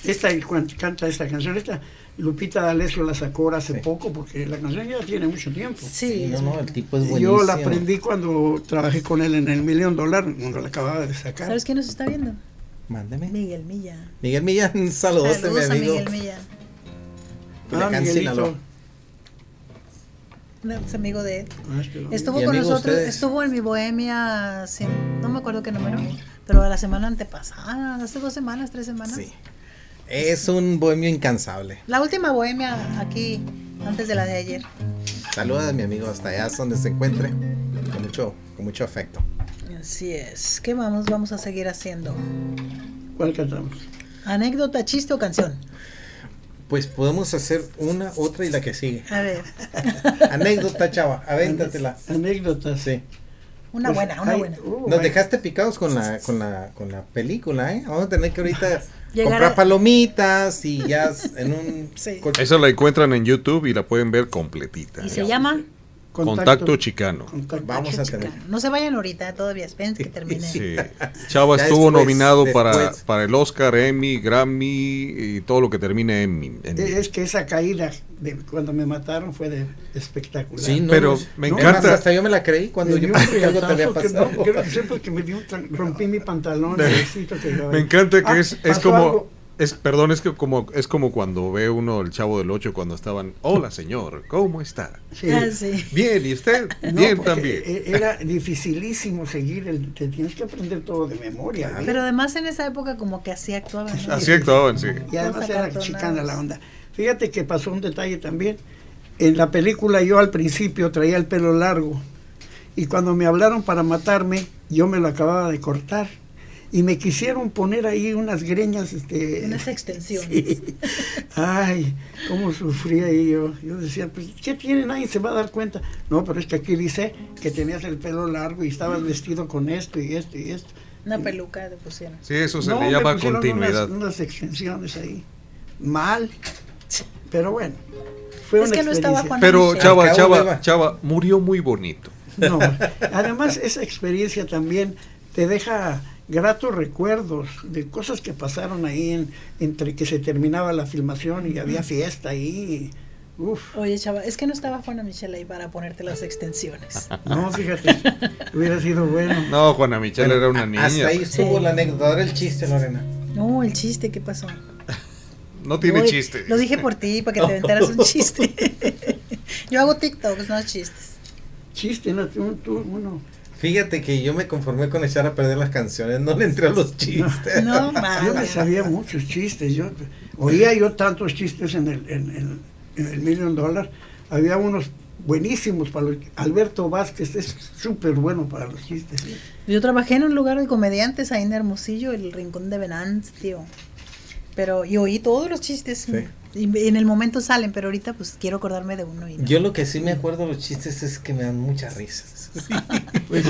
Esta y cuan- canta esta canción, esta Lupita D'Alessio la sacó ahora hace Sí. poco porque la canción ya tiene mucho tiempo. Sí, no, no, el tipo es buenísimo. Yo la aprendí cuando trabajé con él en el Millón Dólar, cuando la acababa de sacar. ¿Sabes quién nos está viendo? Mándeme. Miguel Milla. Miguel Millán, mi Saludos a amigo. Miguel Milla. Culiacán, Sinaloa. Es amigo de él. Ah, Estuvo con nosotros, ustedes. estuvo en mi bohemia, sin- no me acuerdo qué número, pero la semana antepasada, hace dos semanas, tres semanas. Sí. Es un bohemio incansable. La última bohemia aquí antes de la de ayer. Saluda a mi amigo hasta allá donde se encuentre. Con mucho, con mucho afecto. Así es. ¿Qué vamos, vamos a seguir haciendo? ¿Cuál cantamos? ¿Anécdota, chiste o canción? Pues podemos hacer una, otra y la que sigue. A ver, Anécdota, chava, avéntatela. Anécdotas. Sí. una Pues, buena, una hay- buena. uh, Nos dejaste picados con la, con la, con la película, ¿eh? Vamos a tener que ahorita Llegar comprar a- palomitas y ya en un Sí. Esa la encuentran en YouTube y la pueden ver completita. ¿Y se llama? Contacto Chicano. Contacto. Vamos a tener. Chicano. No se vayan ahorita todavía, esperen que termine. Sí. Chava Ya estuvo después, nominado para, después. para el Oscar, Emmy, Grammy y todo lo que termine Emmy. en- Es que esa caída de cuando me mataron fue de espectacular. Sí, no, Pero no, me no, encanta- Hasta yo me la creí cuando Me yo pensé que algo te había riatazo que pasado. no, quiero que sepas que me dio rompí mi pantalón. Me encanta que Ah, es, es como algo. Es perdón, es que como es como cuando ve uno el Chavo del Ocho cuando estaban, "Hola, señor, ¿cómo está?" Sí. Ah, sí. Bien, ¿y usted? No, Bien también. e- Era dificilísimo seguir, el, te tienes que aprender todo de memoria. ¿eh? Pero además en esa época como que así actuaban. ¿no? Así actuaban, sí. y además era chicana la onda. Fíjate que pasó un detalle también. En la película yo al principio traía el pelo largo y cuando me hablaron para matarme, yo me lo acababa de cortar y me quisieron poner ahí unas greñas. Este, Unas extensiones. Sí. Ay, cómo sufría ahí yo. Yo decía, pues, ¿qué tiene? Nadie se va a dar cuenta. No, pero es que aquí dice que tenías el pelo largo y estabas vestido con esto y esto y esto. Una peluca te pusieron. Sí, eso se No, le me llama continuidad. Unas, unas extensiones ahí. Mal. Pero bueno. Fue Es una que no estaba. Juan Pero. Chava, Chava. Chava murió muy bonito. No. Además, esa experiencia también te deja gratos recuerdos de cosas que pasaron ahí en- entre que se terminaba la filmación y había fiesta ahí. Uf. Oye, chava, es que no estaba Juana Michelle ahí para ponerte las extensiones. No, fíjate, hubiera sido bueno. No, Juana Michelle Bueno, era una niña. Hasta ahí estuvo Sí. la anécdota. Ahora el chiste, Lorena. No, el chiste, ¿qué pasó? No tiene Uy, chiste. Lo dije por ti, para que te aventaras un chiste. Yo hago TikToks, no chistes. Chiste, no, tú, tú, uno. Fíjate que yo me conformé con echar a perder las canciones, no le entré a los chistes. No, Yo me sabía muchos chistes. Yo oía yo tantos chistes en el, en, el- en el Million Dollar. Había unos buenísimos para los, Alberto Vázquez es súper bueno para los chistes. Yo trabajé en un lugar de comediantes ahí en Hermosillo, el Rincón de Venancio. Pero, y oí todos los chistes. Sí. Y en el momento salen, pero ahorita pues quiero acordarme de uno. Y no. Yo lo que sí me acuerdo de los chistes es que me dan risas.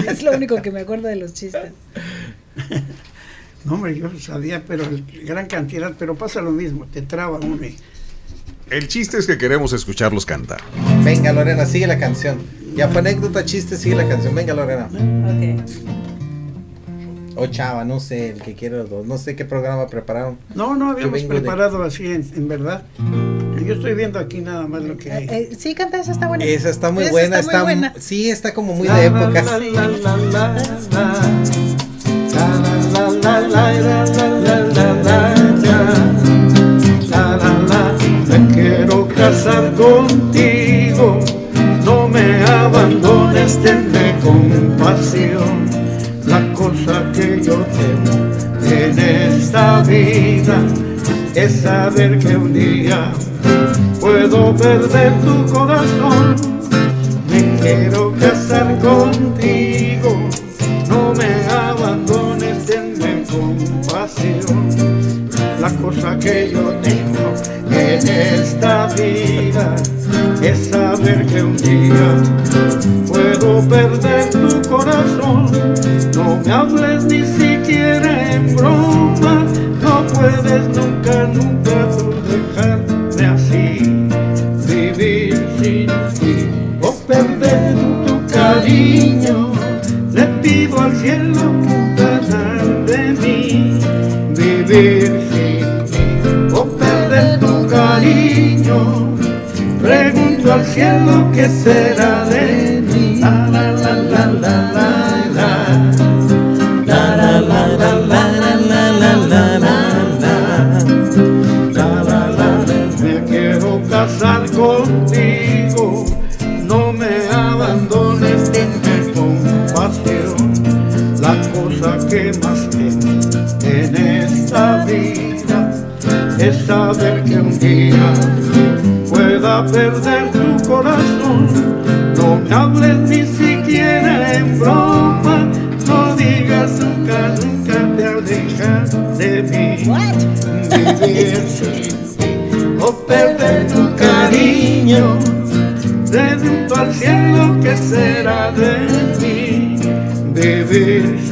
es lo único que me acuerdo de los chistes. No, hombre, yo sabía, pero el- gran cantidad, pero pasa lo mismo, te traba uno. y- El chiste es que queremos escucharlos cantar. Venga, Lorena, sigue la canción. Ya fue anécdota, chiste, sigue la canción. Venga, Lorena. Ok. O Chava, no sé, el que quiera los dos. No sé qué programa prepararon. No, no habíamos vengo de- preparado así, en, en verdad. Yo estoy viendo aquí nada más lo que hay. Sí, canta, esa está buena. Esa está muy, esa buena, está, está muy buena. Sí, está como muy la, de época. Me quiero casar contigo, no me abandones, tenme compasión. La cosa que yo temo en esta vida es saber que un día puedo perder tu corazón. Me quiero casar contigo, no me abandones, tenme compasión. La cosa que yo tengo en esta vida es saber que un día puedo perder tu corazón. No me hables ni siquiera en broma, no puedes nunca, nunca tú dejarme perder tu cariño. Le pido al cielo cuidar de mí, vivir sin ti o perder tu cariño. Pregunto al cielo qué será de mí. Saber que un día pueda perder tu corazón. No me hables ni siquiera en broma, no digas nunca, nunca te alejas de mí. Vivir sin o perder tu cariño, de junto al cielo que será de mí. Vivir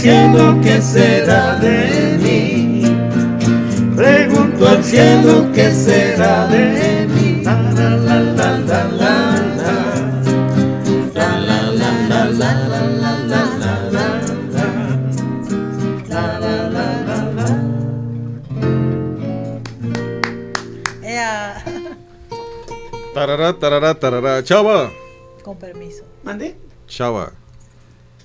cielo qué será de mí. Pregunto al cielo qué será de mí. La, la, la, la, la, la. Tarará, tarará, tarará. Chava. Con permiso. ¿Mande? Chava,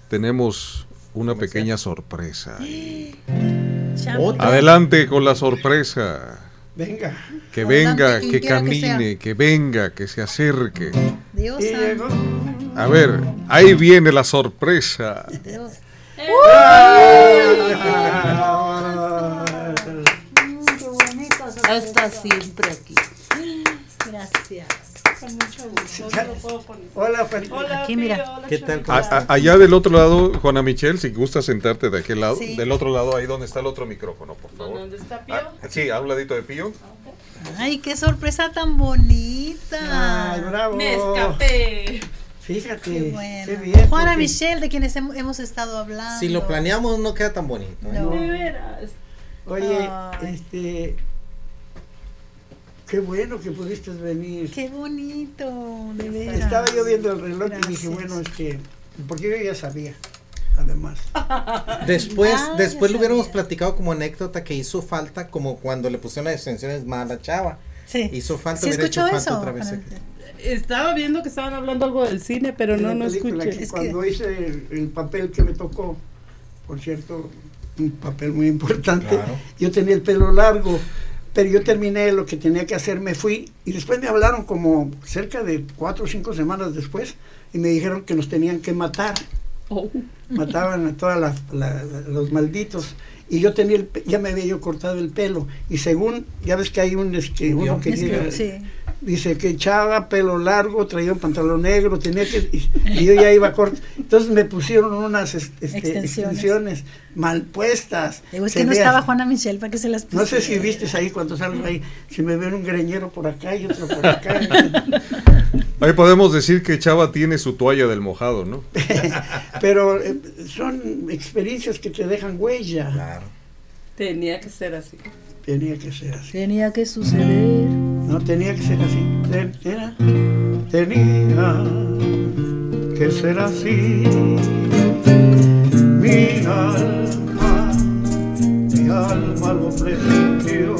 tenemos una pequeña sorpresa. Otra. Adelante con la sorpresa. Venga. Que venga, que camine, que venga, que se acerque. Dios llegó. A ver, ahí viene la sorpresa. Dios. Qué bonito. Está siempre aquí. Gracias. Hola, Juanito. Aquí, mira. ¿Qué tal? Allá del otro lado, Juana Michelle, si gusta sentarte de aquel lado, Sí. del otro lado, ahí donde está el otro micrófono, por favor. ¿Dónde está Pío? Ah, sí, a un ladito de Pío. Ay, qué sorpresa tan bonita. Ay, bravo. Me escapé. Fíjate. Qué bueno. Qué bien. Juana porque- Michelle, de quienes hem- hemos estado hablando. Si lo planeamos no queda tan bonito. ¿eh? No. De veras. Oye, Ay. este. Qué bueno que pudiste venir. Qué bonito, de veras. Estaba yo viendo el reloj y dije, bueno, es que. Porque yo ya sabía, además. Después, Ah, después lo hubiéramos platicado como anécdota que hizo falta, como cuando le pusieron las extensiones mala chava. Sí. Hizo falta, ¿Sí hubiera escuchó hecho falta eso? otra vez. Estaba viendo que estaban hablando algo del cine, pero En no, no escuché. que Es que- cuando hice el, el papel que me tocó, por cierto, un papel muy importante, Claro. yo tenía el pelo largo, pero yo terminé lo que tenía que hacer, me fui y después me hablaron como cerca de cuatro o cinco semanas después y me dijeron que nos tenían que matar. Oh. mataban a todos los malditos y yo tenía el pe- ya me había yo cortado el pelo y según ya ves que hay un este uno que- llega, sí. Dice que echaba pelo largo traía un pantalón negro tenía que y, y yo ya iba corto entonces me pusieron unas este, Extensiones. extensiones. mal puestas Digo, es que no estaba Juana Michelle para que se las no sé si pusiera. viste ahí cuando salgo ahí si me ven un greñero por acá y otro por acá Ahí podemos decir que Chava tiene su toalla del mojado, ¿no? pero eh, son experiencias que te dejan huella Claro. Tenía que ser así. Tenía que ser así Tenía que suceder. No tenía que ser así. Ten- Era, tenía que ser así. Mi alma, mi alma lo presintió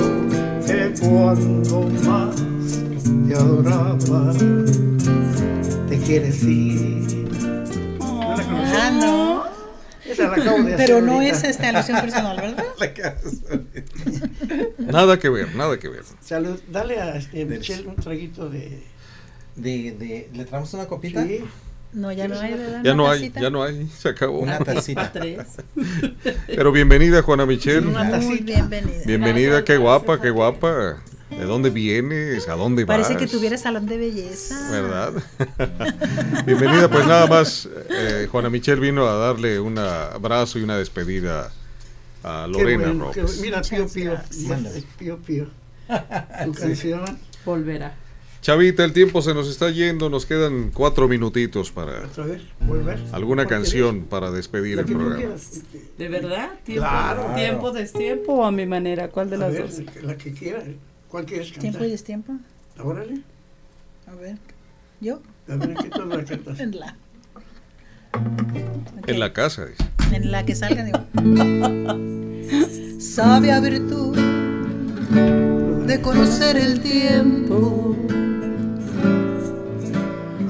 que cuando más te adoraba, te quieres ir. ¿No la conoces? Ah, no. Esa la acabo de hacer Pero no ahorita. es esta alusión personal, ¿verdad? Nada que ver, nada que ver. Salud. Dale a este, Michelle un traguito de. De, de, ¿Le traemos una copita? Sí. No, ya no hay, ¿verdad? Ya no hay, ya no hay, se acabó. Una tacita. Tres. Pero bienvenida, Juana Michelle. Una Muy bienvenida. Bienvenida, qué guapa, qué guapa. ¿De dónde vienes? ¿A dónde vas? Parece que tuviera salón de belleza. ¿Verdad? Bienvenida, pues nada más, eh, Juana Michelle vino a darle un abrazo y una despedida a Lorena bueno, Robles. Mira, Pío Pío. Pío Pío. Tu canción. Volverá. Chavita, el tiempo se nos está yendo, nos quedan cuatro minutitos para Otra vez, volver. alguna ¿Cuál canción para despedir el programa. quieras. ¿De verdad? ¿Tiempo, Claro. ¿Tiempo, destiempo o a mi manera? ¿Cuál de A las ver, dos? la que quieras. ¿Cuál quieres cantar? ¿Tiempo y destiempo? Órale. A ver. ¿Yo? A ver, ¿qué tal la cantas? En la. En la casa, dice. En la que salga, digo. Sabia virtud de conocer el tiempo.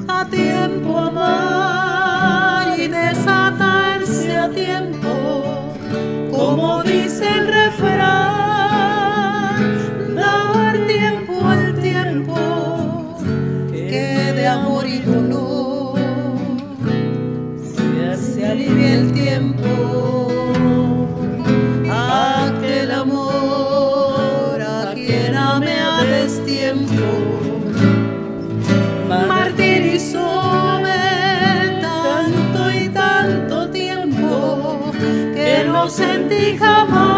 A tiempo amar y desatarse a tiempo. Como dice el refrán, el tiempo. Aquel amor a quien amé a destiempo martirizóme tanto y tanto tiempo que no sentí jamás.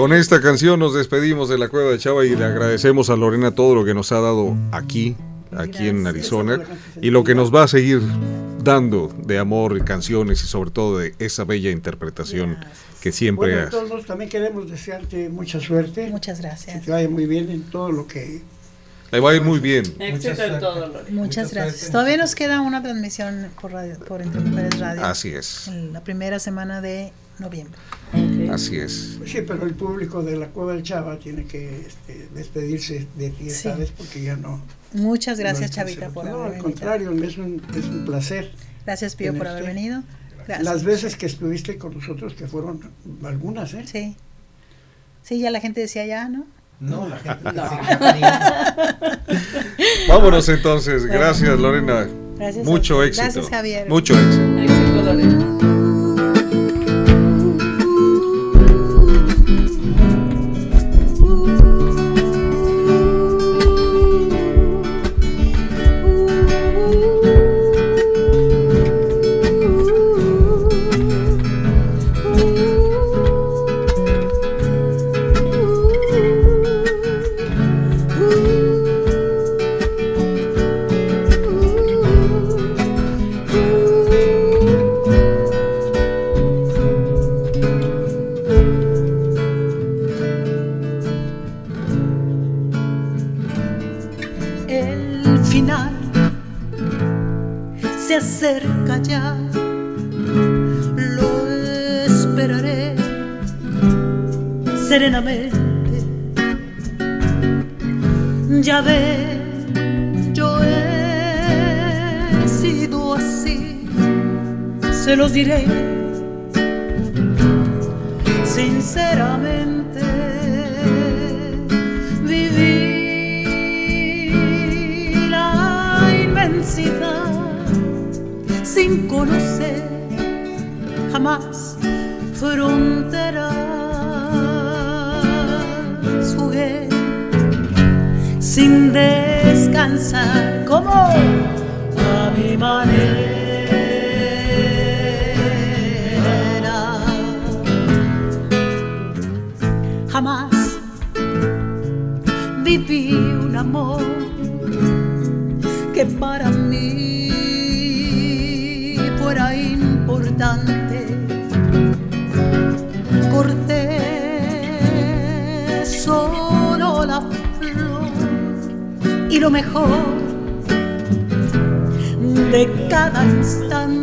Con esta canción nos despedimos de la Cueva de Chava y le agradecemos a Lorena todo lo que nos ha dado aquí, aquí en Arizona, y lo que nos va a seguir dando de amor y canciones y sobre todo de esa bella interpretación que siempre Bueno, todos también queremos desearte mucha suerte. Muchas Que gracias. te vaya muy bien en todo lo que... Le va a ir muy bien. Éxito en todo, Lore. Muchas gracias. Todavía nos queda una transmisión por, radio- por Entre Mujeres Radio. Así es, En la primera semana de noviembre. Ok. así es. Pues sí, pero el público de la Cueva del Chava tiene que este, despedirse de ti esta Sí. vez porque ya no... Muchas no gracias, alcanza. Chavita, por No, haberme al invitado. contrario, es un, es un placer. Gracias, Pío, por haber venido. Gracias. Las veces que estuviste con nosotros, que fueron algunas, ¿eh? Sí. Sí, ya la gente decía ya, ¿no? No, la gente No. Vámonos entonces. Gracias, Lorena. Gracias. Mucho éxito. Gracias, Javier. Mucho éxito. Éxito, de cada instante.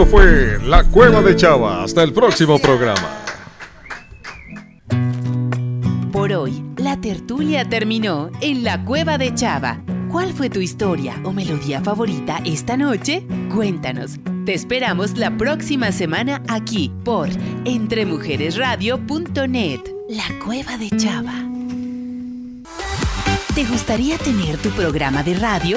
Esto fue La Cueva de Chava. Hasta el próximo programa. Por hoy, la tertulia terminó en la cueva de Chava. ¿Cuál fue tu historia o melodía favorita esta noche? Cuéntanos. Te esperamos la próxima semana aquí por entremujeresradio.net. La cueva de Chava. ¿Te gustaría tener tu programa de radio?